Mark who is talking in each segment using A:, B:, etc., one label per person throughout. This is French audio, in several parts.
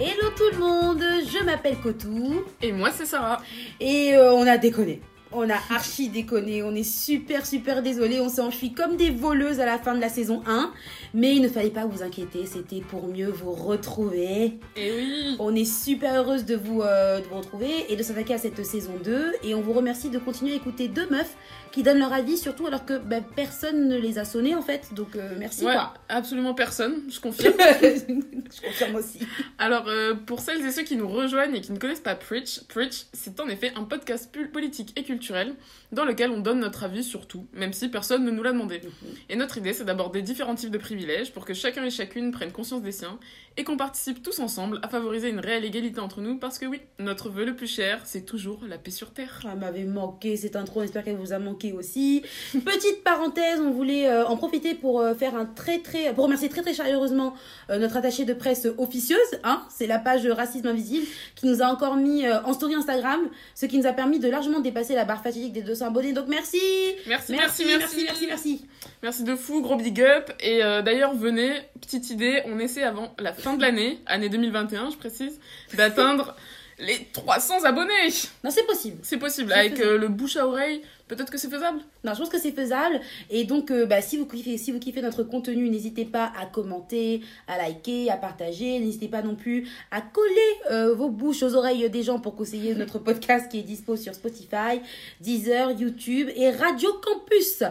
A: Hello tout le monde, je m'appelle Kotou.
B: Et moi, c'est Sarah.
A: et euh, on a déconné. On a archi déconné, on est super super désolé, on s'est enfui comme des voleuses à la fin de la saison 1, mais il ne fallait pas vous inquiéter, c'était pour mieux vous retrouver.
B: Et oui.
A: On est super heureuse de vous, euh, de vous retrouver et de s'attaquer à cette saison 2 et on vous remercie de continuer à écouter deux meufs qui donnent leur avis, surtout alors que bah, personne ne les a sonnés en fait, donc euh, merci
B: Ouais,
A: quoi.
B: absolument personne, je confirme.
A: Je confirme aussi.
B: Alors, euh, pour celles et ceux qui nous rejoignent et qui ne connaissent pas Preach, Preach, c'est en effet un podcast politique et culturel dans lequel on donne notre avis sur tout, même si personne ne nous l'a demandé. Et notre idée, c'est d'aborder différents types de privilèges pour que chacun et chacune prenne conscience des siens et qu'on participe tous ensemble à favoriser une réelle égalité entre nous parce que oui, notre vœu le plus cher, c'est toujours la paix sur Terre.
A: Elle m'avait manqué cette intro, j'espère qu'elle vous a manqué aussi. Petite parenthèse, on voulait euh, en profiter pour euh, faire un très très pour remercier très très chaleureusement euh, notre attachée de presse officieuse, hein, c'est la page Racisme Invisible qui nous a encore mis euh, en story Instagram, ce qui nous a permis de largement dépasser la barre fatidique des 200 abonnés. Donc merci.
B: Merci,
A: Merci, merci, merci, merci.
B: Merci de fou, gros big up. Et euh, d'ailleurs, venez, petite idée, on essaie avant la fin de l'année, année 2021, je précise, d'atteindre les 300 abonnés.
A: Non, c'est possible.
B: C'est possible, avec euh, le bouche à oreille, peut-être que c'est faisable.
A: Non, je pense que c'est faisable. Et donc, euh, bah, si, vous kiffez, si vous kiffez notre contenu, n'hésitez pas à commenter, à liker, à partager. N'hésitez pas non plus à coller euh, vos bouches aux oreilles des gens pour conseiller notre podcast qui est dispo sur Spotify, Deezer, YouTube et Radio Campus.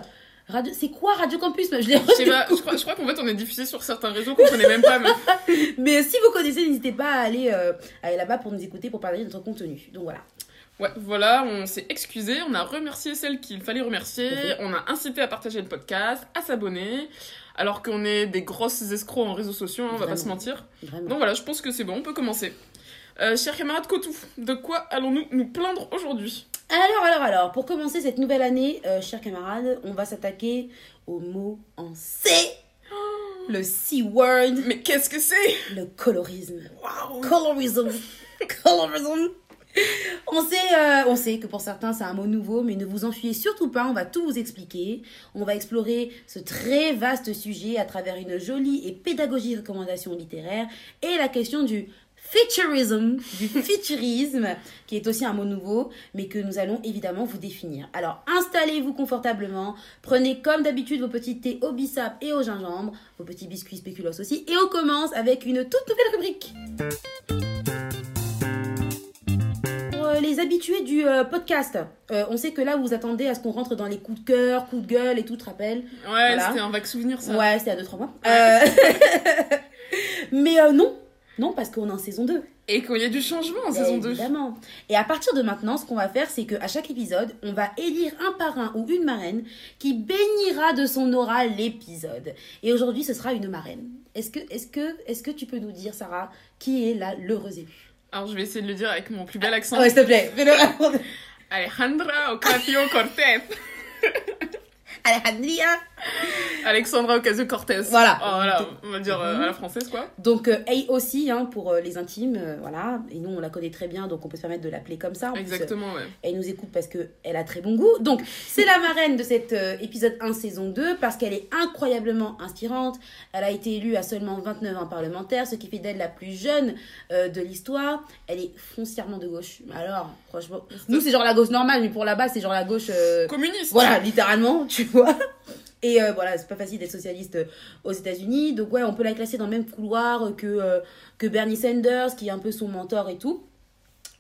A: Radio... C'est quoi Radio Campus? Je
B: Je sais pas, je crois, je crois qu'en fait, on est diffusé sur certains réseaux qu'on connaît même pas. Mais...
A: Mais si vous connaissez, n'hésitez pas à aller, euh, à aller là-bas pour nous écouter, pour partager notre contenu. Donc voilà.
B: Ouais, voilà, on s'est excusé, on a remercié celles qu'il fallait remercier, on a incité à partager le podcast, à s'abonner, alors qu'on est des grosses escrocs en réseaux sociaux, hein, on va pas se mentir.
A: Vraiment.
B: Donc voilà, je pense que c'est bon, on peut commencer. Euh, chers camarades Kotou, de quoi allons-nous nous plaindre aujourd'hui?
A: Alors, alors, alors, pour commencer cette nouvelle année, euh, chers camarades, on va s'attaquer au mot en C. Le C-word,
B: Mais qu'est-ce que c'est?
A: Le colorisme.
B: Waouh
A: Colorism. Colorism. On sait, euh, on sait que pour certains c'est un mot nouveau, mais ne vous enfuyez surtout pas, on va tout vous expliquer. On va explorer ce très vaste sujet à travers une jolie et pédagogique recommandation littéraire et la question du futurism, du futurisme, qui est aussi un mot nouveau, mais que nous allons évidemment vous définir. Alors installez-vous confortablement, prenez comme d'habitude vos petits thés au bissap et au gingembre, vos petits biscuits spéculoos aussi, et on commence avec une toute nouvelle rubrique. Euh, les habitués du euh, podcast, euh, on sait que là vous attendez à ce qu'on rentre dans les coups de cœur, coups de gueule et tout, tu te rappelles
B: Ouais,
A: Voilà.
B: c'était un vague souvenir ça.
A: Ouais, c'était à 2-3 mois. Mais non, non, parce qu'on est en saison 2.
B: Et qu'il y a du changement en saison 2.
A: Évidemment. Et à partir de maintenant, ce qu'on va faire, c'est qu'à chaque épisode, on va élire un parrain ou une marraine qui bénira de son aura l'épisode. Et aujourd'hui, ce sera une marraine. Est-ce que, est-ce que, est-ce que tu peux nous dire, Sarah, qui est la l'heureuse élue
B: Alors je vais essayer de le dire avec mon plus bel accent.
A: Ah Ouais, s'il te plaît.
B: Alejandra Ocasio-Cortez.
A: Alejandria.
B: Alexandra Ocasio-Cortez.
A: Voilà.
B: Oh, voilà, on va dire euh, à la française quoi.
A: Donc, euh, A aussi, hein, pour euh, les intimes, euh, voilà. Et nous, on la connaît très bien, donc on peut se permettre de l'appeler comme ça. En plus,
B: Exactement, ouais.
A: Elle nous écoute parce qu'elle a très bon goût. Donc, c'est la marraine de cet épisode 1 saison 2 parce qu'elle est incroyablement inspirante. Elle a été élue à seulement 29 ans parlementaire, ce qui fait d'elle la plus jeune de l'histoire. Elle est foncièrement de gauche. Alors, franchement, nous, c'est genre la gauche normale, mais pour là-bas, c'est genre la gauche.
B: Communiste.
A: voilà, littéralement, tu vois. Et euh, voilà, c'est pas facile d'être socialiste euh, aux États-Unis. Donc, ouais, on peut la classer dans le même couloir que, euh, que Bernie Sanders, qui est un peu son mentor et tout.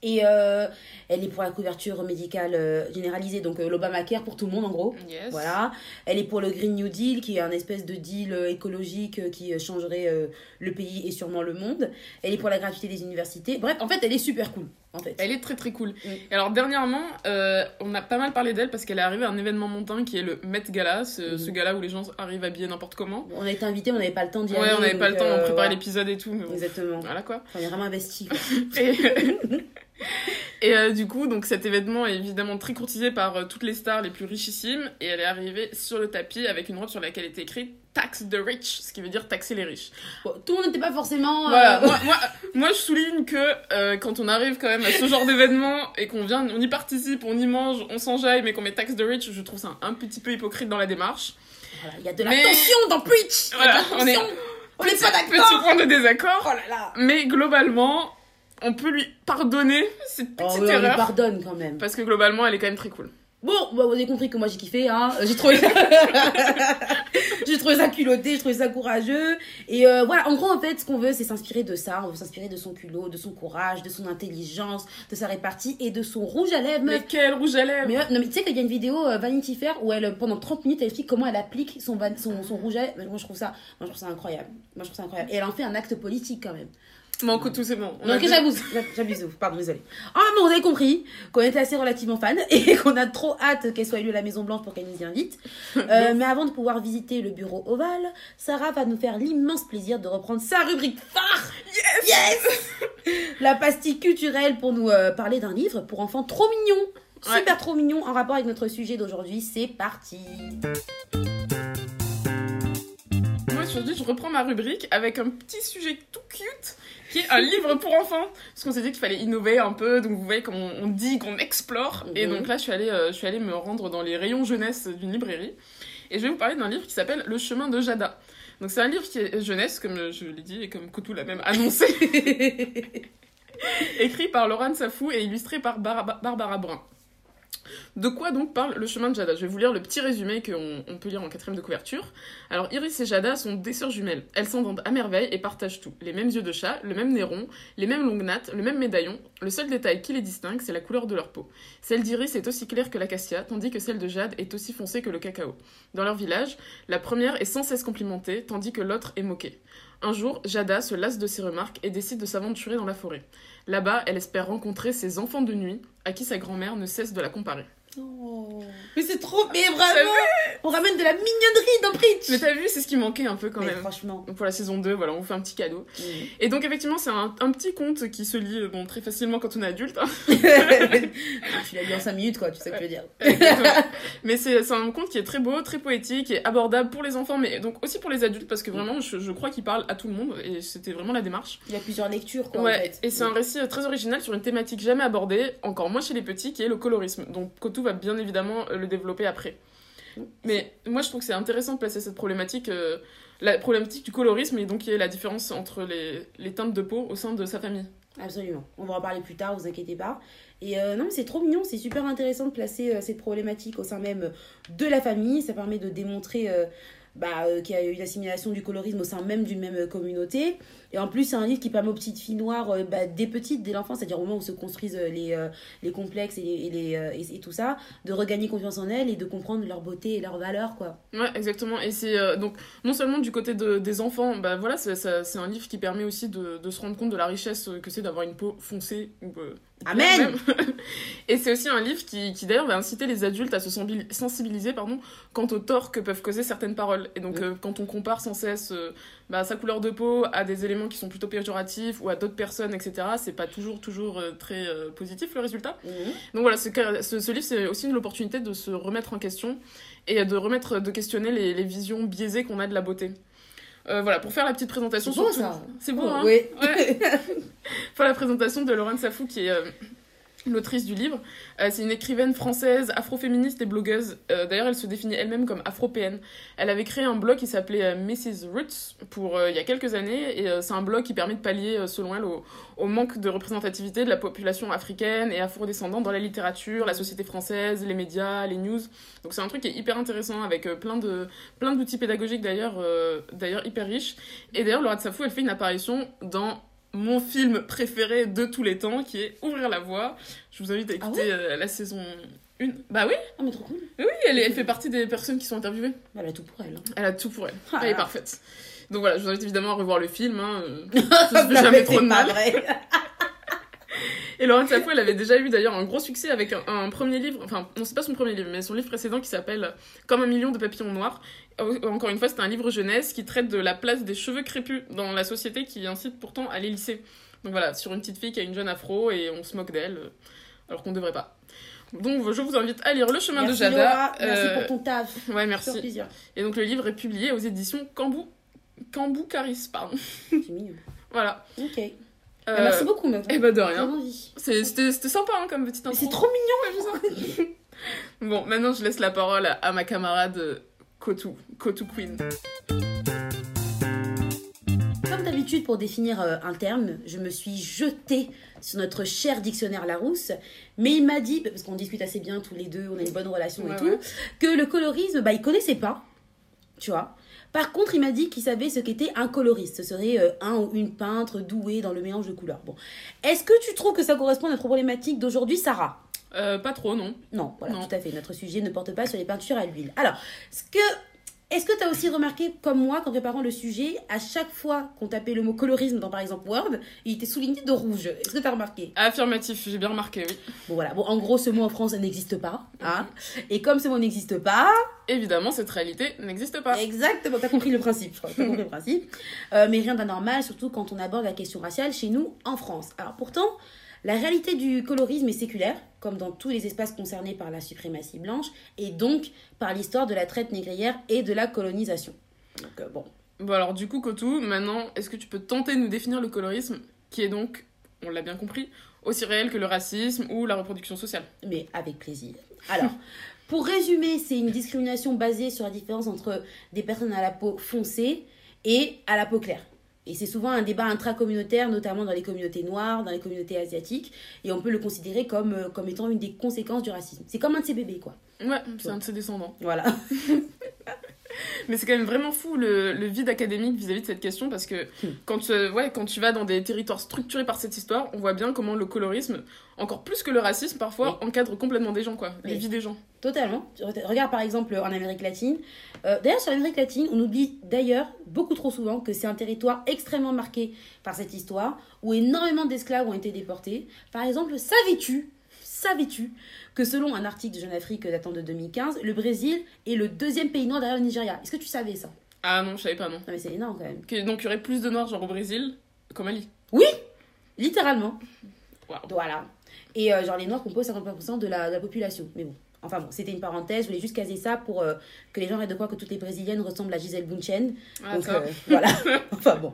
A: Et euh, elle est pour la couverture médicale généralisée, donc l'Obamacare pour tout le monde en gros.
B: Yes.
A: Voilà. Elle est pour le Green New Deal, qui est un espèce de deal écologique qui changerait le pays et sûrement le monde. Elle est pour la gratuité des universités. Bref, en fait, elle est super cool. En fait.
B: Elle est très très cool. Et alors dernièrement, euh, on a pas mal parlé d'elle parce qu'elle est arrivée à un événement montant qui est le Met Gala, ce, ce gala où les gens arrivent habillés n'importe comment.
A: On a été invités, on n'avait pas le temps d'y
B: Ouais,
A: aller.
B: on n'avait pas le temps d'en
A: euh,
B: préparer
A: voilà.
B: l'épisode et tout. Mais
A: Exactement.
B: Voilà quoi.
A: On est vraiment investi. quoi.
B: Et, et euh, du coup, donc cet événement est évidemment très courtisé par euh, toutes les stars les plus richissimes et elle est arrivée sur le tapis avec une robe sur laquelle était écrit Tax the rich, ce qui veut dire taxer les riches.
A: Bon, tout le monde n'était pas forcément. euh,
B: Voilà, moi, moi, moi, je souligne que quand on arrive quand même à ce genre d'événement et qu'on vient, on y participe, on y mange, on s'enjaille, mais qu'on met tax the rich, je trouve ça un petit peu hypocrite dans la démarche.
A: voilà, il y a de la
B: Mais-
A: tension dans Preach.
B: Voilà, on est-
A: tension. On n'est pas
B: Petit
A: d'accord
B: point de désaccord.
A: Oh là là
B: Mais globalement, on peut lui pardonner cette
A: Oh,
B: petite
A: ouais, on lui pardonne quand même.
B: Parce que globalement, elle est quand même très cool.
A: Bon, bah, vous avez compris que moi j'ai kiffé, hein. J'ai trouvé ça... j'ai trouvé ça culotté, j'ai trouvé ça courageux. Et euh, voilà, en gros, en fait, ce qu'on veut, c'est s'inspirer de ça. On veut s'inspirer de son culot, de son courage, de son intelligence, de sa répartie et de son rouge à lèvres.
B: Mais quel rouge à lèvres
A: Mais, ouais, non, mais tu sais qu'il y a une vidéo euh, Vanity Fair où elle, pendant 30 minutes, elle explique comment elle applique son, van- son, son rouge à lèvres. Moi, je trouve ça, moi, je trouve ça incroyable. Moi, je trouve ça incroyable. Et elle en fait un acte politique quand même.
B: Bon, écoute, tout c'est bon. On dit-
A: j'abuse, j'abuse, pardon, désolé. Ah, mais vous avez compris qu'on était assez relativement fan et qu'on a trop hâte qu'elle soit élue à la Maison Blanche pour qu'elle nous y invite. Euh, mais avant de pouvoir visiter le bureau ovale, Sarah va nous faire l'immense plaisir de reprendre sa rubrique phare. Yes, yes La pastille culturelle pour nous euh, parler d'un livre pour enfants trop mignon.
B: Ouais.
A: Super trop mignon en rapport avec notre sujet d'aujourd'hui. C'est parti.
B: Aujourd'hui, je reprends ma rubrique avec un petit sujet tout cute qui est un livre pour enfants. Parce qu'on s'est dit qu'il fallait innover un peu, donc vous voyez comme on, on dit qu'on explore. Et donc là, je suis, allée, euh, je suis allée me rendre dans les rayons jeunesse d'une librairie. Et je vais vous parler d'un livre qui s'appelle Le chemin de Jada. Donc c'est un livre qui est jeunesse, comme je l'ai dit et comme Koutou l'a même annoncé. Écrit par Laurent Safou et illustré par Bar- Barbara Brun. De quoi donc parle le chemin de Jada? Je vais vous lire le petit résumé qu'on on peut lire en quatrième de couverture. Alors Iris et Jada sont des sœurs jumelles. Elles s'entendent à merveille et partagent tout. Les mêmes yeux de chat, le même nez les mêmes longues nattes, le même médaillon. Le seul détail qui les distingue, c'est la couleur de leur peau. Celle d'Iris est aussi claire que l'acacia, tandis que celle de Jade est aussi foncée que le cacao. Dans leur village, la première est sans cesse complimentée, tandis que l'autre est moquée. Un jour, Jada se lasse de ces remarques et décide de s'aventurer dans la forêt. Là-bas, elle espère rencontrer ses enfants de nuit, à qui sa grand-mère ne cesse de la comparer.
A: Mais c'est trop. Mais vraiment On ramène de la mignonnerie dans Preach
B: Mais t'as vu, c'est ce qui manquait un peu quand
A: Mais
B: même.
A: franchement.
B: Donc pour la saison 2, voilà, on vous fait un petit cadeau.
A: Mm.
B: Et donc effectivement, c'est un, un petit conte qui se lit euh, bon, très facilement quand on est adulte. hein.
A: tu l'as lu en 5 minutes, quoi, tu sais ce que je veux dire.
B: Mais c'est un conte qui est très beau, très poétique et abordable pour les enfants, mais donc aussi pour les adultes, parce que vraiment, je, je crois qu'il parle à tout le monde, et c'était vraiment la démarche.
A: Il y a plusieurs lectures, quoi, en
B: Ouais,
A: fait.
B: et c'est un récit euh, très original sur une thématique jamais abordée, encore moins chez les petits, qui est le colorisme. Donc Kotou va bien évidemment euh, le développer après. Mais moi, je trouve que c'est intéressant de placer cette problématique, euh, la problématique du colorisme, et donc qui est la différence entre les, les teintes de peau au sein de sa famille.
A: Absolument. On va en parler plus tard, vous inquiétez pas. Et euh, non, mais c'est trop mignon, c'est super intéressant de placer euh, cette problématique au sein même de la famille. Ça permet de démontrer bah, euh, a eu une assimilation du colorisme au sein même d'une même euh, communauté. Et en plus, c'est un livre qui permet aux petites filles noires, euh, bah, dès petites, dès l'enfance, c'est-à-dire au moment où se construisent euh, les, euh, les complexes et, et, tout ça, de regagner confiance en elles et de comprendre leur beauté et leur valeur, quoi.
B: Ouais, exactement. Et c'est donc non seulement du côté de, des enfants, bah voilà, c'est un livre qui permet aussi de, de se rendre compte de la richesse que c'est d'avoir une peau foncée ou
A: Amen.
B: Et c'est aussi un livre qui, qui d'ailleurs va inciter les adultes à se sensibil- sensibiliser pardon, quant au tort que peuvent causer certaines paroles. Et donc euh, quand on compare sans cesse euh, bah, sa couleur de peau à des éléments qui sont plutôt péjoratifs ou à d'autres personnes, etc., c'est pas toujours, toujours euh, très positif le résultat. Donc voilà, ce, ce, ce livre, c'est aussi une opportunité de se remettre en question et de remettre, de questionner les, les visions biaisées qu'on a de la beauté. Euh, voilà, pour faire la petite présentation.
A: C'est beau,
B: surtout-
A: ça.
B: C'est beau,
A: Oh,
B: hein
A: oui.
B: Ouais. pour la présentation de Laurent Safou, qui est euh, l'autrice du livre. Euh, c'est une écrivaine française, afroféministe et blogueuse. Euh, D'ailleurs, elle se définit elle-même comme afropéenne. Elle avait créé un blog qui s'appelait euh, Mrs. Roots pour il y a quelques années, et c'est un blog qui permet de pallier, selon elle, au, manque de représentativité de la population africaine et afrodescendante dans la littérature, la société française, les médias, les news. Donc c'est un truc qui est hyper intéressant avec plein de plein d'outils pédagogiques d'ailleurs d'ailleurs hyper riches. Et d'ailleurs Laura Safou elle fait une apparition dans mon film préféré de tous les temps qui est Ouvrir la voie. Je vous invite à
A: Ah
B: écouter euh, la saison 1. Bah oui,
A: Oh, mais trop cool.
B: oui, elle, fait partie des personnes qui sont interviewées.
A: Elle a tout pour elle. hein.
B: Elle a tout pour elle.
A: Ah
B: Elle est parfaite. Donc voilà, je vous invite évidemment à revoir le film. Hein.
A: Ça
B: se fait jamais trop de
A: pas
B: mal. Et Laurence Safou, elle avait déjà eu d'ailleurs un gros succès avec un, un premier livre, enfin, non, c'est pas son premier livre, mais son livre précédent qui s'appelle Comme un million de papillons noirs. Euh, Encore une fois, c'est un livre jeunesse qui traite de la place des cheveux crépus dans la société qui incite pourtant à les lisser. Donc voilà, sur une petite fille qui a une jeune afro et on se moque d'elle, euh, alors qu'on devrait pas. Donc je vous invite à lire Le chemin
A: Merci
B: de Jada.
A: Laura, merci
B: Euh,
A: pour ton taf.
B: Ouais, merci.
A: plaisir.
B: Et donc le livre est publié aux éditions Cambou. Cambou Caris, pardon.
A: C'est mignon.
B: Voilà.
A: Ok.
B: Euh,
A: Bah, merci beaucoup, meuf.
B: Eh ben de rien. C'était sympa hein, comme petite
A: Mais
B: intro.
A: c'est trop mignon.
B: Bon, maintenant je laisse la parole à, à ma camarade Kotu, Kotu Queen.
A: d'habitude, pour définir euh, un terme, je me suis jetée sur notre cher dictionnaire Larousse, mais il m'a dit, parce qu'on discute assez bien tous les deux, on a une bonne relation et tout,
B: ouais.
A: que le colorisme, bah, il connaissait pas, tu vois. Par contre, il m'a dit qu'il savait ce qu'était un coloriste. Ce serait euh, un ou une peintre douée dans le mélange de couleurs. Bon. Est-ce que tu trouves que ça correspond à notre problématique d'aujourd'hui, Sarah?
B: Euh, pas trop, non.
A: Non, voilà,
B: Non.
A: tout à fait. Notre sujet ne porte pas sur les peintures à l'huile. Alors, ce que, est-ce que tu as aussi remarqué, comme moi, qu'en préparant le sujet, à chaque fois qu'on tapait le mot colorisme dans, par exemple, Word, il était souligné de rouge Est-ce que tu as remarqué?
B: Affirmatif, j'ai bien remarqué, oui.
A: Bon, voilà. Bon, en gros, ce mot en France n'existe pas. Hein Et comme ce mot n'existe pas,
B: Évidemment, cette réalité n'existe pas.
A: Exactement, t'as compris le principe, je crois. T'as compris le principe. Euh, mais rien d'anormal, surtout quand on aborde la question raciale chez nous en France. Alors pourtant, la réalité du colorisme est séculaire, comme dans tous les espaces concernés par la suprématie blanche, et donc par l'histoire de la traite négrière et de la colonisation. Donc euh, bon,
B: Bon, alors, du coup, Kotou, maintenant, est-ce que tu peux tenter de nous définir le colorisme, qui est donc, on l'a bien compris, aussi réel que le racisme ou la reproduction sociale?
A: Mais avec plaisir. Alors, pour résumer, c'est une discrimination basée sur la différence entre des personnes à la peau foncée et à la peau claire. Et c'est souvent un débat intracommunautaire, notamment dans les communautés noires, dans les communautés asiatiques, et on peut le considérer comme, euh, comme étant une des conséquences du racisme. C'est comme un de ses bébés, quoi.
B: Ouais, c'est un de ses descendants.
A: Voilà.
B: Mais c'est quand même vraiment fou le, le vide académique vis-à-vis de cette question parce que
A: Hmm.
B: quand, tu- ouais, quand tu vas dans des territoires structurés par cette histoire, on voit bien comment le colorisme, encore plus que le racisme parfois, encadre complètement des gens, quoi, les vies des gens.
A: Totalement. Regarde par exemple en Amérique latine. Euh, d'ailleurs, sur l'Amérique latine, on oublie d'ailleurs beaucoup trop souvent que c'est un territoire extrêmement marqué par cette histoire où énormément d'esclaves ont été déportés. Par exemple, savais-tu, savais-tu que selon un article de Jeune Afrique datant de 2015, le Brésil est le deuxième pays noir derrière le Nigeria? Est-ce que tu savais ça?
B: Ah non, je savais pas, non.
A: Non mais c'est énorme quand même.
B: Que- donc il y aurait plus de noirs, genre au Brésil, qu'au Mali?
A: Littéralement.
B: Waouh.
A: Voilà. Et euh, genre les noirs composent 50% de la, de la population. Mais bon. Enfin bon, c'était une parenthèse, je voulais juste caser ça pour euh, que les gens arrêtent de croire que toutes les brésiliennes ressemblent à Gisèle Bunchen.
B: Ah,
A: Donc euh, voilà. enfin bon.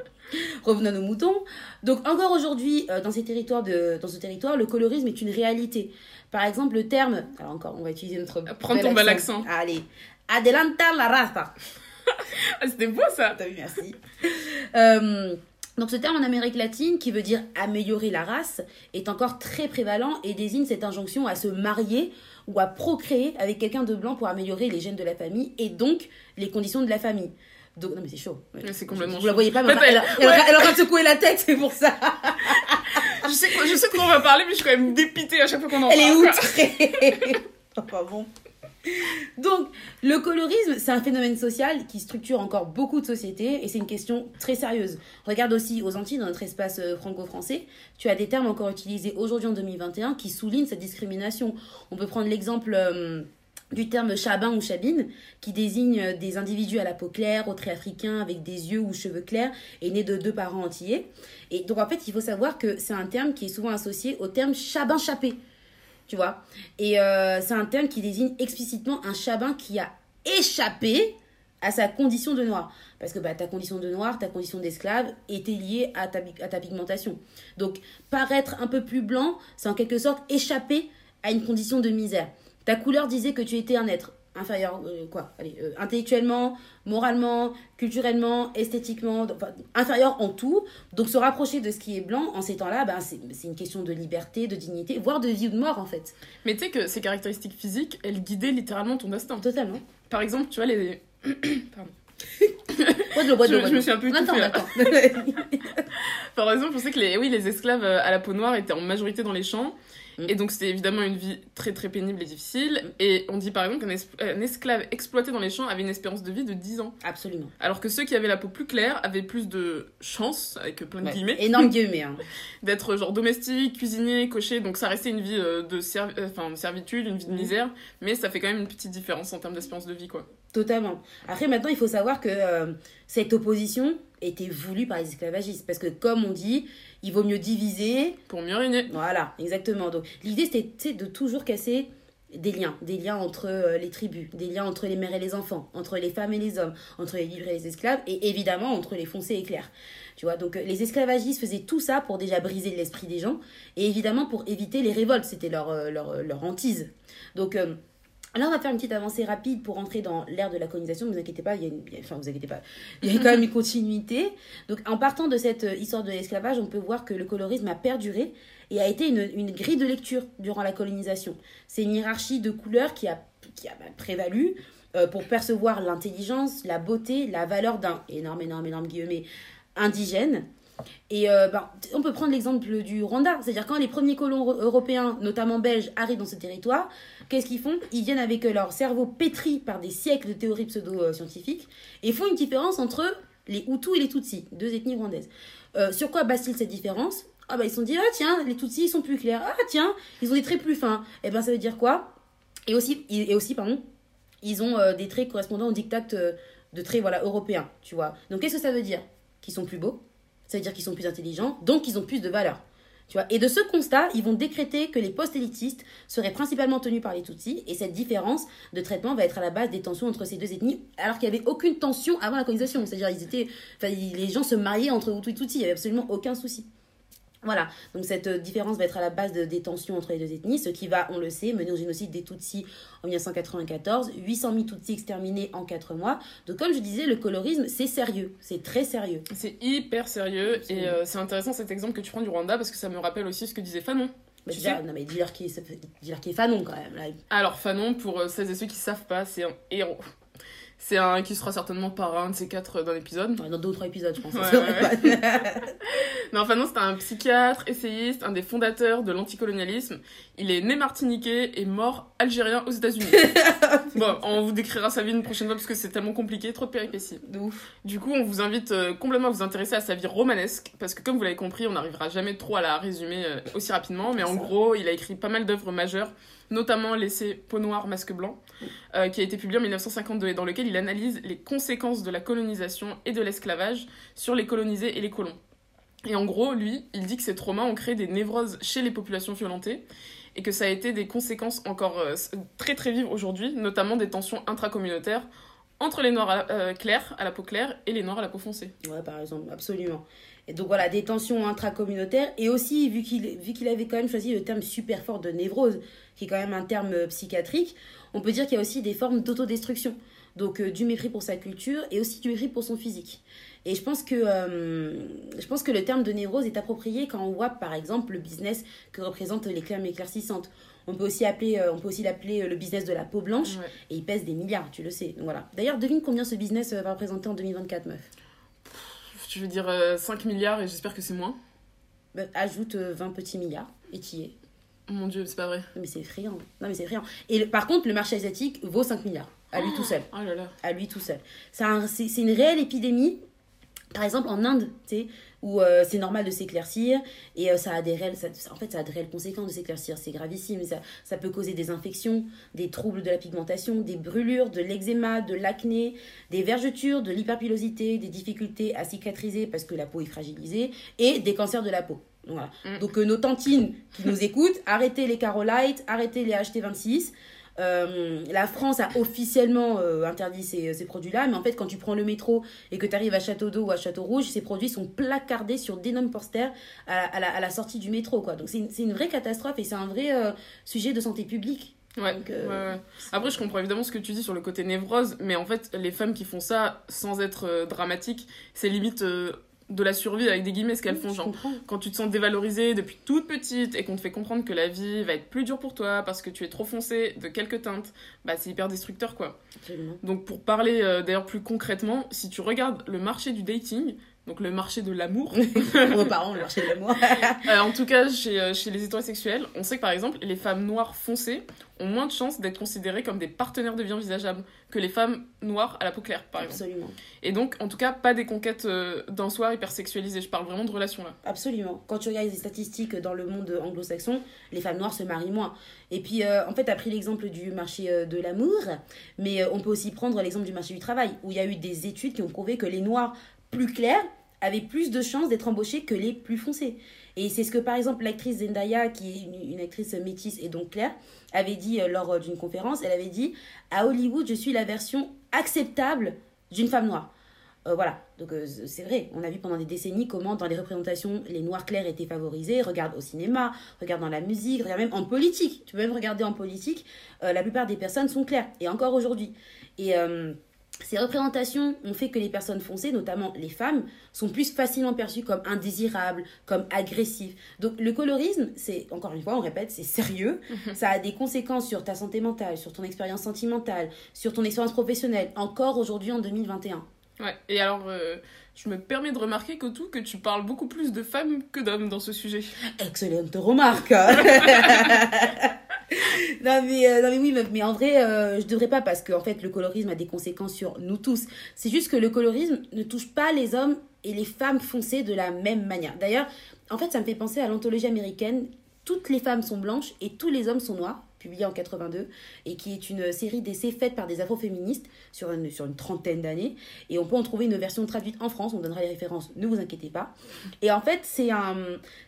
A: Revenons à nos moutons. Donc encore aujourd'hui, euh, dans, ces territoires de, dans ce territoire, le colorisme est une réalité. Par exemple, le terme. Alors encore, on va utiliser notre.
B: Prends ton bel accent.
A: Allez. Adelanta la raza.
B: Ah, c'était beau ça
A: T'as vu, merci. Donc ce terme en Amérique latine, qui veut dire améliorer la race, est encore très prévalent et désigne cette injonction à se marier ou à procréer avec quelqu'un de blanc pour améliorer les gènes de la famille et donc les conditions de la famille. Donc, non mais c'est chaud.
B: C'est complètement
A: Vous la
B: chaud.
A: voyez pas, mais elle, elle, elle,
B: ouais.
A: elle est en train de secouer la tête, c'est pour ça.
B: Je sais, je sais de quoi on va parler, mais je suis quand même dépitée à chaque fois qu'on en
A: Elle est
B: parle. quoi.
A: outrée. Enfin bon. Donc, le colorisme, c'est un phénomène social qui structure encore beaucoup de sociétés et c'est une question très sérieuse. Regarde aussi aux Antilles, dans notre espace euh, franco-français, tu as des termes encore utilisés aujourd'hui en 2021 qui soulignent cette discrimination. On peut prendre l'exemple euh, du terme chabin ou chabine, qui désigne euh, des individus à la peau claire, aux traits africains, avec des yeux ou cheveux clairs et nés de deux parents antillais. Et donc, en fait, il faut savoir que c'est un terme qui est souvent associé au terme chabin-chapé tu vois. Et euh, c'est un terme qui désigne explicitement un chabin qui a échappé à sa condition de noir. Parce que bah, ta condition de noir, ta condition d'esclave était liée à ta, à ta pigmentation. Donc, paraître un peu plus blanc, c'est en quelque sorte échapper à une condition de misère. Ta couleur disait que tu étais un être inférieur, euh, quoi, allez, euh, intellectuellement, moralement, culturellement, esthétiquement, donc, enfin, inférieur en tout. Donc se rapprocher de ce qui est blanc en ces temps-là, ben, c'est une question de liberté, de dignité, voire de vie ou de mort en fait.
B: Mais tu sais que ces caractéristiques physiques, elles guidaient littéralement ton destin.
A: Totalement.
B: Par exemple, tu vois, les.
A: Bois de l'eau, bois de l'eau,
B: Je- me suis un peu étouffée,
A: on
B: là.
A: attend.
B: Par exemple, je sais que les, oui, les esclaves euh, à la peau noire étaient en majorité dans les champs.
A: Mm.
B: Et donc, c'était évidemment une vie très très pénible et difficile. Et on dit par exemple qu'un es- un esclave exploité dans les champs avait une espérance de vie de 10 ans.
A: Absolument.
B: Alors que ceux qui avaient la peau plus claire avaient plus de chance, avec plein de
A: Ouais.
B: guillemets,
A: Énorme guillemets. Hein.
B: d'être genre domestique, cuisinier, cocher. Donc, ça restait une vie euh, de, euh, enfin, de servitude, une vie de
A: Mm.
B: misère. Mais ça fait quand même une petite différence en termes d'espérance de vie, quoi.
A: Totalement. Après, maintenant, il faut savoir que euh, cette opposition était voulue par les esclavagistes. Parce que, comme on dit, il vaut mieux diviser
B: Pour mieux régner.
A: Voilà, exactement. Donc l'idée c'était de toujours casser des liens, des liens entre euh, les tribus, des liens entre les mères et les enfants, entre les femmes et les hommes, entre les libres et les esclaves, et évidemment entre les foncés et clairs. Tu vois, donc euh, les esclavagistes faisaient tout ça pour déjà briser l'esprit des gens, et évidemment pour éviter les révoltes, c'était leur, euh, leur, leur hantise. Donc Là, on va faire une petite avancée rapide pour entrer dans l'ère de la colonisation. Ne vous inquiétez pas, il y a vous inquiétez pas, il y a quand même une continuité. Donc, en partant de cette euh, histoire de l'esclavage, on peut voir que le colorisme a perduré et a été une, grille de lecture durant la colonisation. C'est une hiérarchie de couleurs qui a, a prévalu euh, pour percevoir l'intelligence, la beauté, la valeur d'un énorme, énorme, énorme guillemets indigène. Et euh, ben, on peut prendre l'exemple du Rwanda, c'est-à-dire quand les premiers colons européens, notamment belges, arrivent dans ce territoire, qu'est-ce qu'ils font? Ils viennent avec leur cerveau pétri par des siècles de théories pseudo-scientifiques et font une différence entre les Hutus et les Tutsis, deux ethnies rwandaises. Euh, sur quoi base-t-il cette différence? Ah bah ils se sont dit, ah tiens, les Tutsis ils sont plus clairs, ah tiens, ils ont des traits plus fins. Et eh ben ça veut dire quoi? Et aussi, et aussi, pardon, ils ont euh, des traits correspondant aux dictats de traits voilà, européens, tu vois. Donc qu'est-ce que ça veut dire? Qu'ils sont plus beaux, ça veut dire qu'ils sont plus intelligents, donc ils ont plus de valeur. Tu vois et de ce constat, ils vont décréter que les postes élitistes seraient principalement tenus par les Tutsis, et cette différence de traitement va être à la base des tensions entre ces deux ethnies, alors qu'il n'y avait aucune tension avant la colonisation. C'est-à-dire, ils les gens se mariaient entre Hutu et Tutsi, il n'y avait absolument aucun souci. Voilà, donc cette euh, différence va être à la base de, des tensions entre les deux ethnies, ce qui va, on le sait, mener au génocide des Tutsis en 1994, 800 000 Tutsis exterminés en 4 mois. Donc comme je disais, le colorisme, c'est sérieux, c'est très sérieux.
B: C'est hyper sérieux, et euh, c'est intéressant cet exemple que tu prends du Rwanda, parce que ça me rappelle aussi ce que disait Fanon.
A: Mais non mais dis-leur qui, est Fanon quand même. Là.
B: Alors Fanon, pour euh, celles et ceux qui savent pas, c'est un héros. C'est un qui sera certainement par un de ces quatre dans l'épisode.
A: dans deux ou trois épisodes, je pense.
B: non, enfin non, c'est un psychiatre, essayiste, un des fondateurs de l'anticolonialisme. Il est né martiniquais et mort algérien aux États-Unis. bon, on vous décrira sa vie une prochaine fois parce que c'est tellement compliqué, trop de péripéties. Du coup, on vous invite euh, complètement à vous intéresser à sa vie romanesque parce que, comme vous l'avez compris, on n'arrivera jamais trop à la résumer euh, aussi rapidement. Mais en gros, il a écrit pas mal d'œuvres majeures notamment l'essai Peau noire, masque blanc, euh, qui a été publié en 1952 et dans lequel il analyse les conséquences de la colonisation et de l'esclavage sur les colonisés et les colons. Et en gros, lui, il dit que ces traumas ont créé des névroses chez les populations violentées et que ça a été des conséquences encore euh, très très vives aujourd'hui, notamment des tensions intracommunautaires entre les noirs euh, clairs à la peau claire et les noirs à la peau foncée.
A: Ouais, par exemple, absolument. Et donc voilà, des tensions intracommunautaires. Et aussi, vu qu'il avait quand même choisi le terme super fort de névrose, qui est quand même un terme euh, psychiatrique, on peut dire qu'il y a aussi des formes d'autodestruction. Donc du mépris pour sa culture et aussi du mépris pour son physique. Et je pense que euh, je pense que le terme de névrose est approprié quand on voit par exemple le business que représentent les crèmes éclaircissantes. On peut aussi appeler on peut aussi l'appeler le business de la peau blanche et il pèse des milliards, tu le sais. Donc voilà. D'ailleurs, devine combien ce business va représenter en 2024 meuf?
B: Je veux dire 5 milliards et j'espère que c'est moins.
A: Bah, ajoute 20 petits milliards et qui est
B: mon dieu, c'est pas vrai.
A: Non, mais c'est effrayant. Non, mais c'est effrayant. Et par contre, le marché asiatique vaut 5 milliards. À lui tout seul.
B: Oh là là.
A: À lui tout seul. C'est une réelle épidémie. Par exemple, en Inde, tu sais, où euh, c'est normal de s'éclaircir et euh, ça a des réelles, en fait, ça a des réelles conséquences de s'éclaircir. C'est gravissime. Ça, ça peut causer des infections, des troubles de la pigmentation, des brûlures, de l'eczéma, de l'acné, des vergetures, de l'hyperpilosité, des difficultés à cicatriser parce que la peau est fragilisée et des cancers de la peau. Voilà. Mm. Donc euh, nos tantines qui nous écoutent, arrêtez les Carolite, arrêtez les HT26. Euh, la France a officiellement euh, interdit ces, ces produits-là, mais en fait, quand tu prends le métro et que tu arrives à Château d'Eau ou à Château Rouge, ces produits sont placardés sur d'énormes posters à, à, la, à, la, sortie du métro. Quoi. Donc, c'est une, une, vraie catastrophe et c'est un vrai sujet de santé publique.
B: Ouais, ouais, Après, je comprends évidemment ce que tu dis sur le côté névrose, mais en fait, les femmes qui font ça sans être dramatiques, c'est limite de la survie avec des guillemets ce qu'elles font genre quand tu te sens dévalorisée depuis toute petite et qu'on te fait comprendre que la vie va être plus dure pour toi parce que tu es trop foncé de quelques teintes bah c'est hyper destructeur quoi. Donc pour parler euh, d'ailleurs plus concrètement si tu regardes le marché du dating donc le marché de l'amour.
A: Nos parents, le marché de l'amour.
B: Euh, en tout cas, chez, euh, chez les hétérosexuels, on sait que par exemple, les femmes noires foncées ont moins de chances d'être considérées comme des partenaires de vie envisageables que les femmes noires à la peau claire, par exemple.
A: Absolument.
B: Et donc, en tout cas, pas des conquêtes euh, d'un soir hypersexualisées. Je parle vraiment de relations là.
A: Absolument. Quand tu regardes les statistiques dans le monde anglo-saxon, les femmes noires se marient moins. Et puis, en fait, tu as pris l'exemple du marché de l'amour, mais on peut aussi prendre l'exemple du marché du travail, où il y a eu des études qui ont prouvé que les noirs plus clairs avaient plus de chances d'être embauchés que les plus foncés. Et c'est ce que, par exemple, l'actrice Zendaya, qui est une, actrice métisse et donc claire, avait dit euh, lors euh, d'une conférence. Elle avait dit À Hollywood, je suis la version acceptable d'une femme noire. Euh, voilà, donc c'est vrai, on a vu pendant des décennies comment dans les représentations, les noirs clairs étaient favorisés. Regarde au cinéma, regarde dans la musique, regarde même en politique. Tu peux même regarder en politique, la plupart des personnes sont claires, et encore aujourd'hui. Et ces représentations ont fait que les personnes foncées, notamment les femmes, sont plus facilement perçues comme indésirables, comme agressives. Donc le colorisme, c'est, encore une fois, on répète, c'est sérieux. Ça a des conséquences sur ta santé mentale, sur ton expérience sentimentale, sur ton expérience professionnelle, encore aujourd'hui en 2021.
B: Ouais, et alors, euh, je me permets de remarquer, tout que tu parles beaucoup plus de femmes que d'hommes dans ce sujet.
A: Excellente remarque non, mais, euh, non, mais oui, mais, en vrai, euh, je devrais pas parce qu'en en fait, le colorisme a des conséquences sur nous tous. C'est juste que le colorisme ne touche pas les hommes et les femmes foncées de la même manière. D'ailleurs, en fait, ça me fait penser à l'anthologie américaine. Toutes les femmes sont blanches et tous les hommes sont noirs publié en 82, et qui est une série d'essais faite par des afroféministes sur une, trentaine d'années. Et on peut en trouver une version traduite en France, on donnera les références, ne vous inquiétez pas. Et en fait, c'est un,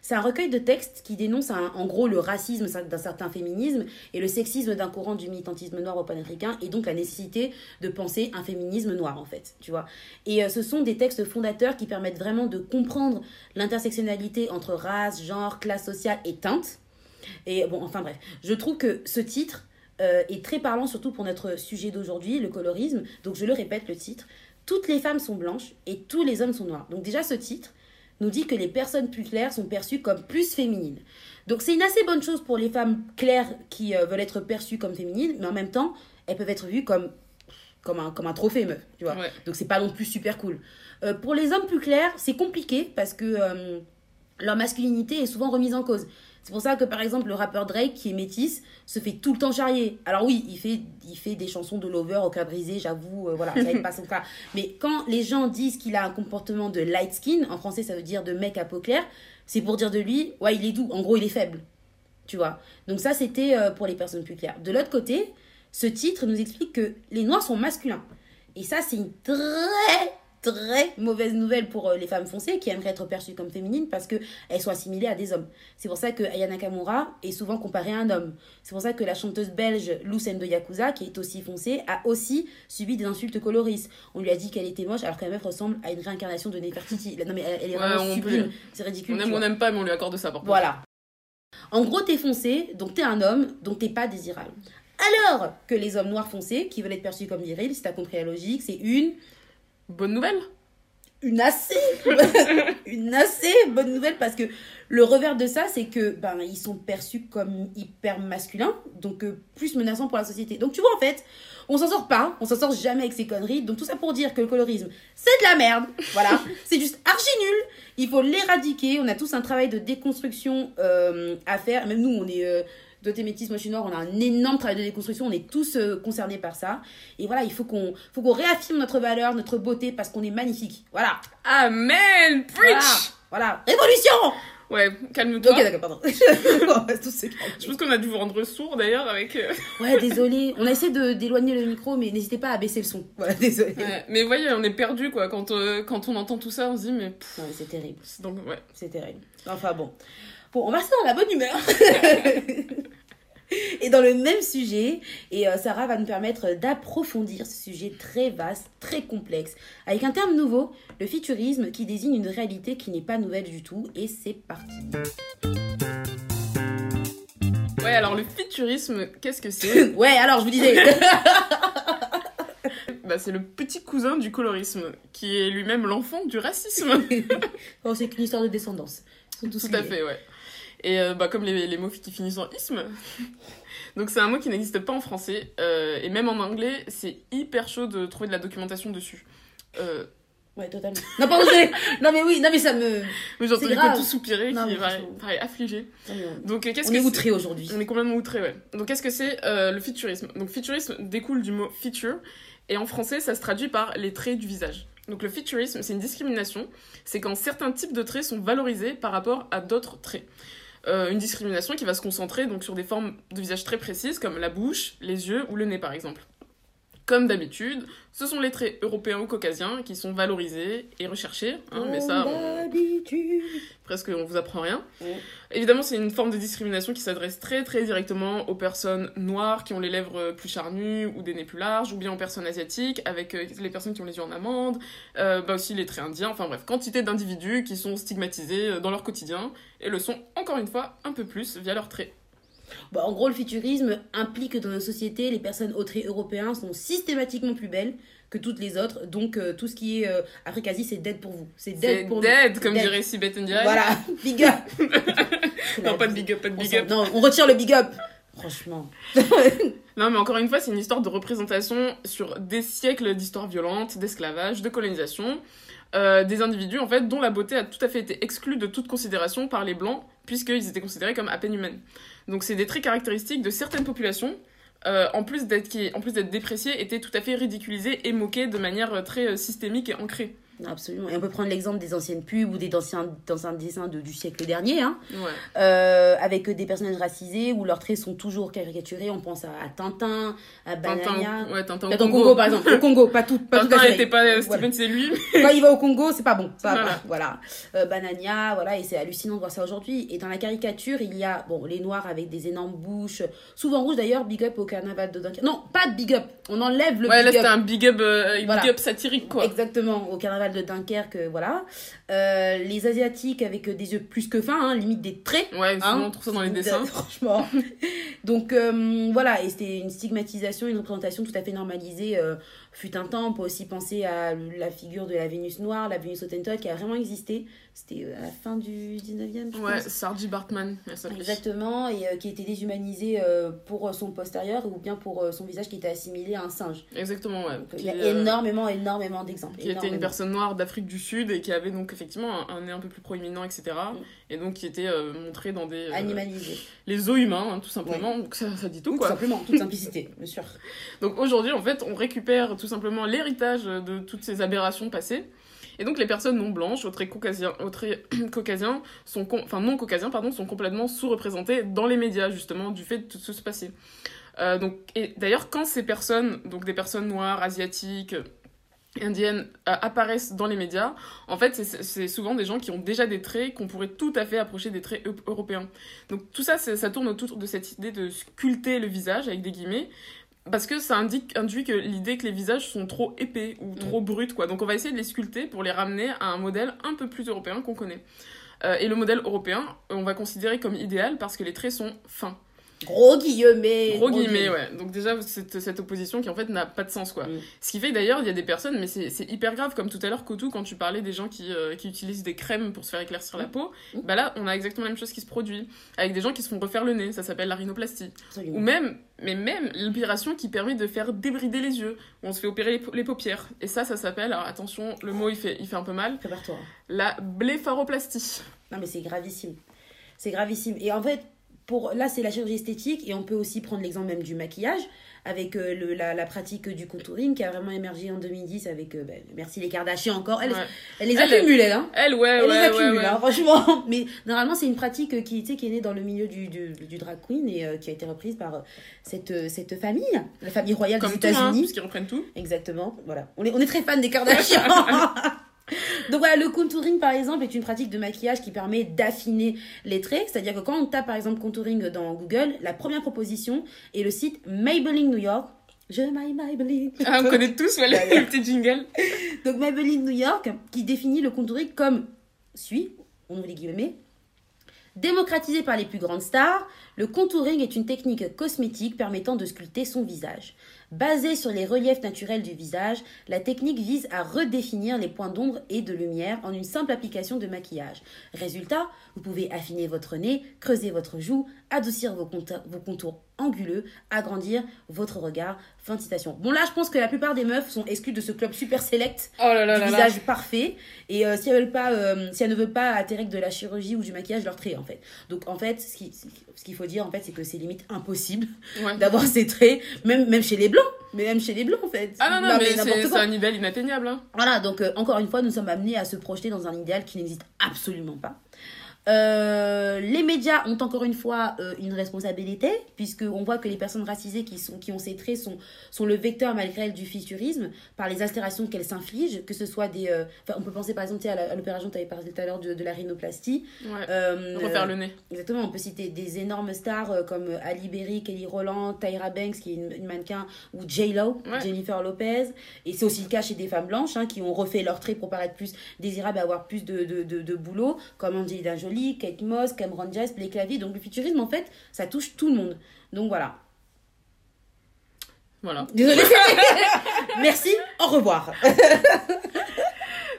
A: c'est un recueil de textes qui dénonce en gros le racisme d'un certain féminisme et le sexisme d'un courant du militantisme noir au panafricain, et donc la nécessité de penser un féminisme noir, en fait, tu vois. Et euh, ce sont des textes fondateurs qui permettent vraiment de comprendre l'intersectionnalité entre race, genre, classe sociale et teinte et bon, enfin bref, je trouve que ce titre euh, est très parlant, surtout pour notre sujet d'aujourd'hui, le colorisme. Donc je le répète, le titre. Toutes les femmes sont blanches et tous les hommes sont noirs. Donc déjà, ce titre nous dit que les personnes plus claires sont perçues comme plus féminines. Donc c'est une assez bonne chose pour les femmes claires qui euh, veulent être perçues comme féminines, mais en même temps, elles peuvent être vues comme comme un, comme un trophée meuf, tu vois. Donc c'est pas non plus super cool. Euh, pour les hommes plus clairs, c'est compliqué parce que leur masculinité est souvent remise en cause. C'est pour ça que par exemple le rappeur Drake qui est métis se fait tout le temps charrier. Alors oui, il fait, il fait des chansons de lover au cœur brisé, j'avoue, euh, voilà, ça n'est pas son cas. Mais quand les gens disent qu'il a un comportement de light skin, en français ça veut dire de mec à peau claire, c'est pour dire de lui, ouais, il est doux, en gros il est faible. Tu vois? Donc ça c'était euh, pour les personnes plus claires. De l'autre côté, ce titre nous explique que les noirs sont masculins. Et ça c'est une très très mauvaise nouvelle pour euh, les femmes foncées qui aimeraient être perçues comme féminines parce qu'elles sont assimilées à des hommes. C'est pour ça que Aya Nakamura est souvent comparée à un homme. C'est pour ça que la chanteuse belge Lou de Yakuza, qui est aussi foncée, a aussi subi des insultes coloristes. On lui a dit qu'elle était moche alors qu'elle ressemble à une réincarnation de Nefertiti. Non mais elle, est vraiment sublime. C'est ridicule.
B: On aime ou on n'aime pas mais on lui accorde ça
A: Voilà. En gros, t'es foncé, donc t'es un homme, donc t'es pas désirable. Alors que les hommes noirs foncés, qui veulent être perçus comme virils, si t'as compris la logique, c'est une
B: bonne nouvelle.
A: Une assez une assez bonne nouvelle parce que le revers de ça c'est que ben ils sont perçus comme hyper masculins donc euh, plus menaçants pour la société. Donc tu vois en fait on s'en sort pas on s'en sort jamais avec ces conneries. Donc tout ça pour dire que le colorisme c'est de la merde. Voilà. C'est juste archi nul. Il faut l'éradiquer. On a tous un travail de déconstruction euh, à faire. Même nous on est euh, de métis, moi je suis noire, on a un énorme travail de déconstruction, on est tous euh, concernés par ça. Et voilà, il faut qu'on faut qu'on réaffirme notre valeur, notre beauté, parce qu'on est magnifique. Voilà.
B: Amen Preach
A: Voilà, Révolution
B: Ouais, calme-toi.
A: Ok, d'accord, pardon.
B: Je pense qu'on a dû vous rendre sourd d'ailleurs avec. Euh,
A: ouais, désolé. On a essayé d'éloigner le micro, mais n'hésitez pas à baisser le son. Voilà, désolé.
B: mais voyez, on est perdu quoi. Quand, euh, quand on entend tout ça, on se dit, mais.
A: non, mais c'est terrible.
B: Donc, ouais.
A: C'est terrible. Enfin bon. Bon, on va rester dans la bonne humeur. et dans le même sujet, et euh, Sarah va nous permettre d'approfondir ce sujet très vaste, très complexe, avec un terme nouveau, le futurisme, qui désigne une réalité qui n'est pas nouvelle du tout. Et c'est parti.
B: Ouais, alors le futurisme, qu'est-ce que c'est?
A: Ouais, alors je vous disais.
B: bah, c'est le petit cousin du colorisme, qui est lui-même l'enfant du racisme.
A: oh, c'est qu'une histoire de descendance.
B: Tout à fait, ouais. Et euh, bah, comme les, les, mots qui finissent en isme. Donc c'est un mot qui n'existe pas en français. Euh, et même en anglais, c'est hyper chaud de trouver de la documentation dessus. Euh...
A: Ouais, totalement. Non, pas Non, mais oui, non, mais ça me.
B: Mais j'entends que tout soupirer, non, qui pareil, affligé.
A: Donc, qu'est-ce on est outré aujourd'hui.
B: On est complètement outré, ouais. Donc, qu'est-ce que c'est euh, le futurisme? Donc, futurisme découle du mot feature. Et en français, ça se traduit par les traits du visage. Donc, le futurisme, c'est une discrimination. C'est quand certains types de traits sont valorisés par rapport à d'autres traits. Euh, une discrimination qui va se concentrer donc sur des formes de visage très précises comme la bouche, les yeux ou le nez par exemple. Comme d'habitude, ce sont les traits européens ou caucasiens qui sont valorisés et recherchés. hein, mais ça, on- presque on vous apprend rien.
A: Mm.
B: Évidemment, c'est une forme de discrimination qui s'adresse très très directement aux personnes noires qui ont les lèvres plus charnues ou des nez plus larges, ou bien aux personnes asiatiques, avec euh, les personnes qui ont les yeux en amande, euh, bah aussi les traits indiens, enfin bref, quantité d'individus qui sont stigmatisés euh, dans leur quotidien et le sont encore une fois un peu plus via leurs traits.
A: Bon, en gros, le futurisme implique que dans nos sociétés, les personnes aux traits européens sont systématiquement plus belles que toutes les autres. Donc, euh, tout ce qui est euh, Afrique-Asie, c'est dead pour vous. C'est dead pour
B: dead,
A: nous.
B: comme
A: Dead.
B: dirait Sibeth Ndiaye.
A: Voilà, big up.
B: Non, pas de big up, pas de big up.
A: Non, on retire le big up. Franchement.
B: Non, mais encore une fois, c'est une histoire de représentation sur des siècles d'histoire violente, d'esclavage, de colonisation, euh, des individus, en fait, dont la beauté a tout à fait été exclue de toute considération par les Blancs, puisqu'ils étaient considérés comme à peine humaines. Donc, c'est des traits caractéristiques de certaines populations, euh, en plus d'être qui, en plus d'être dépréciés, étaient tout à fait ridiculisés et moqués de manière euh, très systémique et ancrée.
A: Absolument. Et on peut prendre l'exemple des anciennes pubs ou des anciens, dessins de- du siècle dernier, hein,
B: Ouais.
A: euh, avec des personnages racisés où leurs traits sont toujours caricaturés. On pense à, à Tintin, à
B: Tintin,
A: Banania.
B: au- ouais, Tintin au Congo.
A: Congo. par exemple. Au Congo, pas tout. Pas
B: Tintin n'était pas euh. Steven, c'est lui.
A: Quand il va au Congo, c'est pas bon.
B: Voilà.
A: pas. Voilà. Euh, Banania, voilà, et c'est hallucinant de voir ça aujourd'hui. Et dans la caricature, il y a bon les noirs avec des énormes bouches, souvent rouges d'ailleurs. Big up au carnaval de Dunkerque. Non, pas de big up. On enlève le
B: ouais, là,
A: big
B: c'était
A: up.
B: un big up, euh, big
A: Voilà.
B: up satirique, quoi.
A: Exactement, au carnaval de Dunkerque, euh, voilà. Euh, les asiatiques avec des yeux plus que fins, hein, limite des traits.
B: Ouais,
A: Hein
B: on trouve ça dans les dessins.
A: Franchement. Donc euh, voilà, et c'était une stigmatisation, une représentation tout à fait normalisée. Euh, fut un temps, on peut aussi penser à la figure de la Vénus noire, la Vénus Hottentot, qui a vraiment existé. C'était euh, à la fin du 19e, je
B: Ouais,
A: pense.
B: Sarji Bartman.
A: Exactement, et euh, qui était déshumanisé euh, pour son postérieur ou bien pour euh, son visage qui était assimilé à un singe.
B: Exactement, ouais.
A: Donc, il y a
B: euh,
A: énormément, énormément d'exemples.
B: qui était une personne noire d'Afrique du Sud et qui avait donc effectivement un, un nez un peu plus proéminent, etc.
A: Mm.
B: Et donc qui était euh, montré dans des. euh,
A: Animalisé.
B: les os humains, hein, tout simplement. Donc ça, ça dit tout,
A: Tout
B: quoi.
A: simplement, toute simplicité, bien sûr.
B: Donc aujourd'hui, en fait, on récupère tout simplement l'héritage de toutes ces aberrations passées. Et donc les personnes non blanches, aux traits caucasiens sont enfin non caucasiens pardon, sont complètement sous-représentées dans les médias justement du fait de tout ce qui se passer. Euh, donc et d'ailleurs quand ces personnes, donc des personnes noires, asiatiques, indiennes euh, apparaissent dans les médias, en fait c'est- souvent des gens qui ont déjà des traits qu'on pourrait tout à fait approcher des traits eu- européens. Donc tout ça ça tourne autour de cette idée de sculpter le visage avec des guillemets parce que ça indique, induit que l'idée que les visages sont trop épais ou trop bruts, quoi. Donc on va essayer de les sculpter pour les ramener à un modèle un peu plus européen qu'on connaît. Euh, et le modèle européen, on va considérer comme idéal parce que les traits sont fins.
A: Gros guillemets.
B: Gros guillemets, ouais. Donc déjà, cette, cette opposition qui en fait n'a pas de sens, quoi.
A: Mm.
B: Ce qui fait que d'ailleurs, il y a des personnes, mais c'est hyper grave, comme tout à l'heure, Kotou, quand tu parlais des gens qui, euh, qui utilisent des crèmes pour se faire éclaircir la peau,
A: Mm.
B: bah là, on a exactement la même chose qui se produit. Avec des gens qui se font refaire le nez, ça s'appelle la rhinoplastie.
A: Absolument.
B: Ou même, mais même l'opération qui permet de faire débrider les yeux, où on se fait opérer les, les paupières. Et ça, ça s'appelle, alors attention, le mot il fait, il fait un peu mal,
A: Prépare-toi.
B: la blépharoplastie.
A: Non, mais c'est gravissime. C'est gravissime. Et en fait, pour là, c'est la chirurgie esthétique. Et on peut aussi prendre l'exemple même du maquillage, avec euh, le, la, la pratique du contouring qui a vraiment émergé en 2010 avec. euh, ben, merci les Kardashians encore. Elle,
B: Ouais.
A: elle les accumule, elle. Hein.
B: Elle, ouais,
A: Elle
B: ouais,
A: les accumule,
B: ouais.
A: hein, franchement. Mais normalement, c'est une pratique qui, sais, qui est née dans le milieu du, du, du drag queen et euh, qui a été reprise par euh, cette, euh, cette famille, la famille royale
B: Comme
A: des
B: hein,
A: États-Unis.
B: parce qu'ils reprennent tout.
A: Exactement, voilà. On est, on est très fan des Kardashians. Donc voilà, le contouring par exemple est une pratique de maquillage qui permet d'affiner les traits. C'est-à-dire que quand on tape par exemple contouring dans Google, la première proposition est le site Maybelline New York. Je m'aille Maybelline.
B: Ah, on connaît tous ouais, les, les petits jingles.
A: Donc Maybelline New York qui définit le contouring comme suit, on ouvre les guillemets. Démocratisé par les plus grandes stars, le contouring est une technique cosmétique permettant de sculpter son visage. Basée sur les reliefs naturels du visage, la technique vise à redéfinir les points d'ombre et de lumière en une simple application de maquillage. Résultat, vous pouvez affiner votre nez, creuser votre joue, adoucir vos contours, anguleux, agrandir votre regard. Fin de citation. Bon là, je pense que la plupart des meufs sont exclues de ce club super select
B: Oh là là
A: du
B: là là.
A: visage parfait et euh, si elles veulent pas euh, si elles ne veulent pas atterrir de la chirurgie ou du maquillage leur trait en fait donc en fait ce qui- ce qu'il faut dire en fait c'est que c'est limite impossible
B: Ouais.
A: d'avoir ces traits même même chez les blancs mais même chez les blancs en fait
B: Ah non, non, mais,
A: n'importe
B: c'est c'est un idéal inatteignable. Hein.
A: voilà donc euh, encore une fois nous sommes amenés à se projeter dans un idéal qui n'existe absolument pas Euh, les médias ont encore une fois euh, une responsabilité, puisqu'on voit que les personnes racisées qui, sont, qui ont ces traits sont, sont le vecteur malgré elles du futurisme, par les altérations qu'elles s'infligent, que ce soit des... euh, on peut penser par exemple à l'opération, tu avais parlé tout à l'heure de, de la rhinoplastie.
B: Ouais.
A: Euh,
B: Refaire le nez.
A: Exactement, on peut citer des énormes stars comme Ali Berry, Kelly Rowland, Tyra Banks, qui est une, une mannequin, ou J-Lo,
B: Ouais.
A: Jennifer Lopez. Et c'est aussi le cas chez des femmes blanches hein, qui ont refait leurs traits pour paraître plus désirables et avoir plus de, de, de, de boulot, comme Angelina Jolie, Kate Moss, Cameron Diaz, Blake Lively. Donc le futurisme, en fait, ça touche tout le monde. Donc voilà.
B: Voilà.
A: Désolée. Merci, au revoir.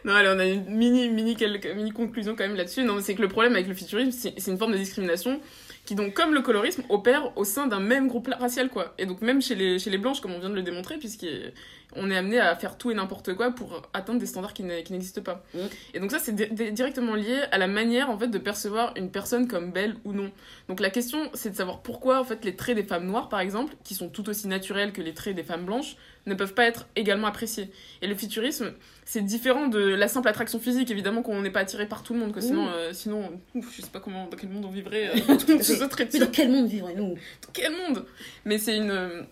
B: Non, allez, on a une mini, mini, quelques, mini conclusion quand même là-dessus. Non, c'est que le problème avec le futurisme, c'est une forme de discrimination qui, donc, comme le colorisme, opère au sein d'un même groupe racial, quoi. Et donc, même chez les, chez les blanches, comme on vient de le démontrer, puisqu'on est amené à faire tout et n'importe quoi pour atteindre des standards qui n'existent pas.
A: Mm.
B: Et donc, ça, c'est di- di- directement lié à la manière, en fait, de percevoir une personne comme belle ou non. Donc, la question, c'est de savoir pourquoi, en fait, les traits des femmes noires, par exemple, qui sont tout aussi naturels que les traits des femmes blanches, ne peuvent pas être également appréciés. Et le futurisme, c'est différent de la simple attraction physique, évidemment qu'on n'est pas attiré par tout le monde, que sinon, euh, sinon ouf, je sais pas comment, dans quel monde on vivrait, euh, tout le monde se sauterait
A: Mais dans quel monde vivons-nous
B: Dans quel monde? Mais c'est une... euh,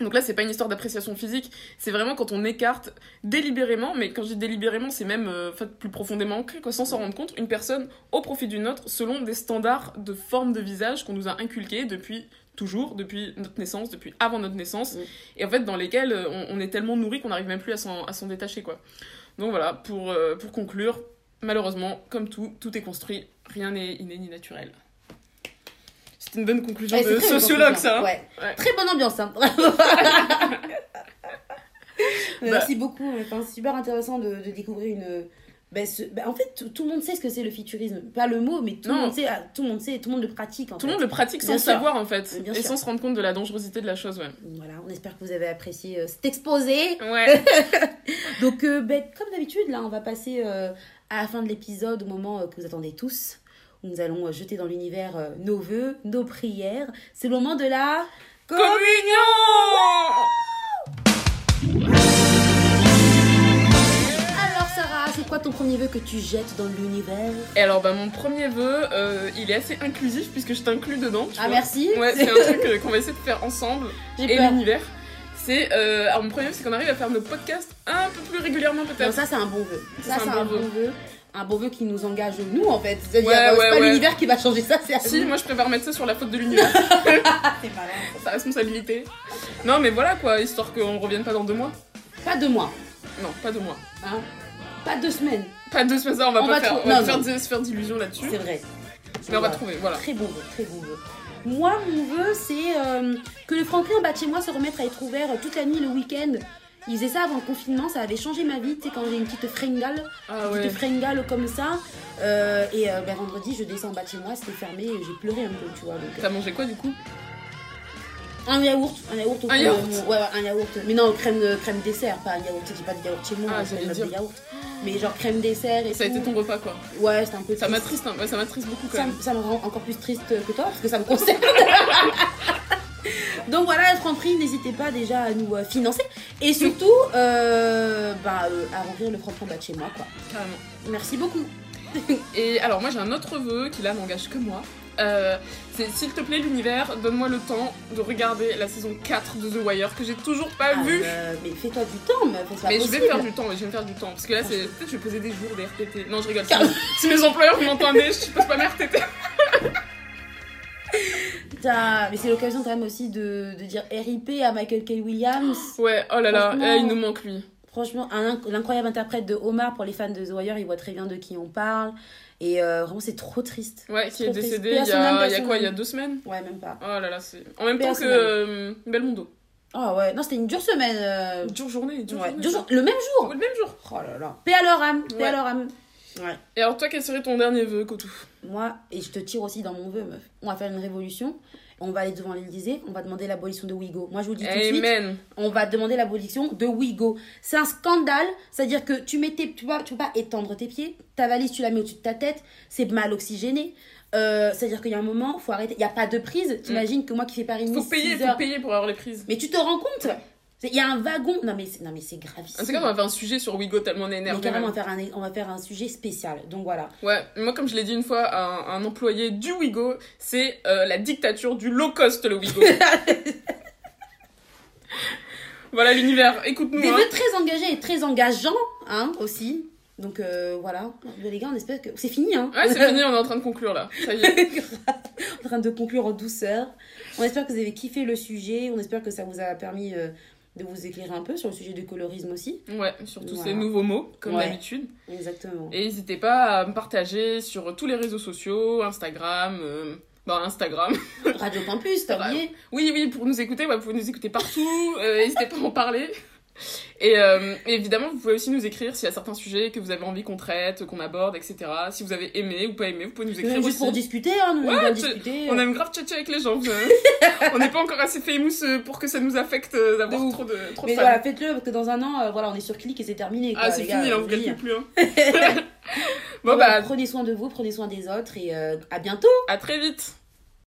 B: Donc là, c'est pas une histoire d'appréciation physique, c'est vraiment quand on écarte délibérément, mais quand je dis délibérément, c'est même euh, fait, plus profondément ancré, quoi, sans s'en rendre compte, une personne au profit d'une autre selon des standards de forme de visage qu'on nous a inculqués depuis toujours, depuis notre naissance, depuis avant notre naissance,
A: Mm.
B: et en fait dans lesquels euh, on, on est tellement nourri qu'on n'arrive même plus à s'en à s'en détacher, quoi. Donc voilà, pour, euh, pour conclure, malheureusement, comme tout, tout est construit, rien n'est inné ni naturel. C'est une bonne conclusion
A: Ouais,
B: de sociologue, ça. hein.
A: Ouais.
B: Ouais.
A: Très bonne ambiance. Hein.
B: Bah.
A: Merci beaucoup. Enfin, super intéressant de, de découvrir une. Ben, ce- ben, en fait, tout, tout le monde sait ce que c'est le futurisme. Pas le mot, mais tout le monde sait. ah, Tout le monde sait. Tout le monde le pratique. En
B: Tout le monde le pratique sans
A: Bien sûr.
B: savoir, en fait,
A: Bien
B: et
A: sûr.
B: sans se rendre compte de la dangerosité de la chose, ouais.
A: Voilà. On espère que vous avez apprécié euh, cet exposé.
B: Ouais.
A: Donc, euh, ben, comme d'habitude, là, on va passer euh, à la fin de l'épisode, au moment euh, que vous attendez tous, où nous allons jeter dans l'univers nos vœux, nos prières. C'est le moment de la
B: Communion
A: quoi ton premier vœu que tu jettes dans l'univers
B: Et alors, bah, mon premier vœu, euh, il est assez inclusif puisque je t'inclus dedans. tu
A: Ah,
B: vois.
A: merci.
B: Ouais, c'est un truc euh, qu'on va essayer de faire ensemble et l'univers. C'est euh, alors mon premier vœu, c'est qu'on arrive à faire nos podcasts un peu plus régulièrement peut-être.
A: ça, c'est un bon vœu. Ça,
B: Ça,
A: c'est un bon vœu. Un bon vœu qui nous engage, nous, en fait. C'est-à-dire,
B: Ouais,
A: c'est
B: ouais,
A: pas
B: ouais.
A: l'univers qui va changer ça, c'est
B: Si,
A: nous.
B: moi je préfère mettre ça sur la faute de l'univers, sa responsabilité. Non, mais voilà quoi, histoire qu'on revienne pas dans deux mois.
A: Pas deux mois.
B: Non, pas deux mois.
A: Hein. Pas deux semaines.
B: Pas deux semaines, ça, on va
A: On
B: pas
A: va
B: faire, on va
A: non,
B: faire
A: non.
B: des- se faire d'illusions là-dessus.
A: C'est vrai.
B: Mais on va trouver, voilà.
A: Très bon vœu, très bon vœu. Moi, mon vœu, c'est euh, que le Franklin en bas de chez moi se remette à être ouvert toute la nuit le week-end. Il faisait ça avant le confinement, ça avait changé ma vie, tu sais, quand j'ai une petite fringale,
B: Ah
A: une
B: ouais.
A: petite fringale comme ça. Euh, et euh, ben, vendredi, je descends en bas de chez moi, c'était fermé, et j'ai pleuré un peu, tu vois.
B: T'as mangé quoi du coup?
A: Un yaourt, un yaourt au
B: Un
A: de
B: yaourt
A: Ouais, un yaourt. Mais non, crème, de- crème dessert, pas un yaourt. J'ai pas de yaourt chez moi,
B: Ah,
A: c'est
B: j'allais dire.
A: de yaourt. Mais genre crème dessert et
B: Ça a
A: tout.
B: été ton repas quoi.
A: Ouais, c'était un peu
B: Ça
A: triste.
B: m'attriste, hein. ouais, ça m'attriste beaucoup quand
A: Ça,
B: même.
A: me- ça me rend encore plus triste que toi parce que ça me concerne. Donc voilà, Franprix, n'hésitez pas déjà à nous euh, financer et surtout euh, bah, euh, à remplir le en bas de chez moi. Quoi.
B: Carrément.
A: Merci beaucoup.
B: Et alors moi j'ai un autre vœu qui là n'engage que moi. Euh, c'est s'il te plaît l'univers, donne-moi le temps de regarder la saison 4 de The Wire que j'ai toujours pas
A: Ah,
B: vu.
A: euh, mais fais-toi du temps, meuf.
B: Mais je vais faire du temps, ouais, je vais me faire du temps. Parce que là, c'est peut-être je vais poser des jours des RTT. Non, je rigole. Si, si mes employeurs m'entendez, je pose pas mes RTT.
A: Mais c'est l'occasion quand même aussi de, de dire RIP à Michael K. Williams.
B: Ouais, oh là là, eh, il nous manque lui.
A: Franchement, l'incroyable interprète de Omar pour les fans de The Wire, ils voient très bien de qui on parle. Et euh, vraiment, c'est trop triste.
B: Ouais, qui est décédé il y a, y a quoi, il y a deux semaines?
A: Ouais, même pas.
B: Oh là là, c'est. En même temps que euh, Belmondo.
A: Ah ouais, non, c'était une dure semaine. euh,
B: Dure journée, dure
A: ouais,
B: journée.
A: dure Le même jour
B: le même jour.
A: Oh là là. Paix à leur âme, paix
B: Ouais.
A: à leur âme. Ouais.
B: Et alors, toi, quel serait ton dernier vœu, Kotou?
A: Moi, et je te tire aussi dans mon vœu, meuf. On va faire une révolution. On va aller devant l'Élysée. On va demander l'abolition de Ouigo. Moi, je vous le dis tout de suite.
B: Amen.
A: On va demander l'abolition de Ouigo. C'est un scandale. C'est-à-dire que tu mets tes, tu peux, pas- tu peux pas étendre tes pieds. Ta valise, tu la mets au-dessus de ta tête. C'est mal oxygéné. Euh, C'est-à-dire qu'il y a un moment, faut arrêter. Il n'y a pas de prise. T'imagines que moi qui fais Paris-Nice,
B: Faut payer,
A: 6
B: faut
A: heures.
B: payer pour avoir les prises.
A: Mais tu te rends compte? Il y a un wagon. Non, mais c'est, non, mais c'est
B: En
A: gravissime.
B: tout cas, on va faire un sujet sur Wigo tellement on est
A: mais
B: énervé.
A: carrément, on va, faire un, on va faire un sujet spécial. Donc voilà.
B: Ouais, moi comme je l'ai dit une fois à un, un employé du Wigo, c'est euh, la dictature du low cost le Wigo. voilà l'univers, écoute-nous.
A: Des vœux très engagés et très engageants, hein, aussi. Donc euh, voilà. Les gars, on espère que. C'est fini, hein.
B: Ouais, c'est fini, on est en train de conclure là. Ça y est.
A: en train de conclure en douceur. On espère que vous avez kiffé le sujet. On espère que ça vous a permis euh, de vous éclairer un peu sur le sujet du colorisme aussi.
B: Ouais, surtout
A: Voilà.
B: ces nouveaux mots, comme
A: Ouais.
B: d'habitude.
A: Exactement.
B: Et n'hésitez pas à me partager sur tous les réseaux sociaux, Instagram, euh, bah Instagram.
A: Radio Campus, t'as oublié
B: Oui, oui, pour nous écouter, ouais, vous pouvez nous écouter partout, euh, n'hésitez pas à en parler. Et euh, évidemment, vous pouvez aussi nous écrire s'il y a certains sujets que vous avez envie qu'on traite, qu'on aborde, etc. Si vous avez aimé ou pas aimé, vous pouvez nous écrire
A: Même juste
B: aussi.
A: pour discuter, hein, nous on
B: Ouais,
A: discuter.
B: On aime grave tchatcher avec les gens. euh. on n'est pas encore assez famous euh, pour que ça nous affecte euh, d'avoir trop de, trop
A: Mais voilà, faites-le parce que dans un an, euh, voilà, on est sur clic et c'est terminé.
B: ah, c'est fini, on
A: vous
B: calcule
A: dis.
B: plus. Hein. bon, bah,
A: Prenez soin de vous, prenez soin des autres et euh, à bientôt
B: à très vite.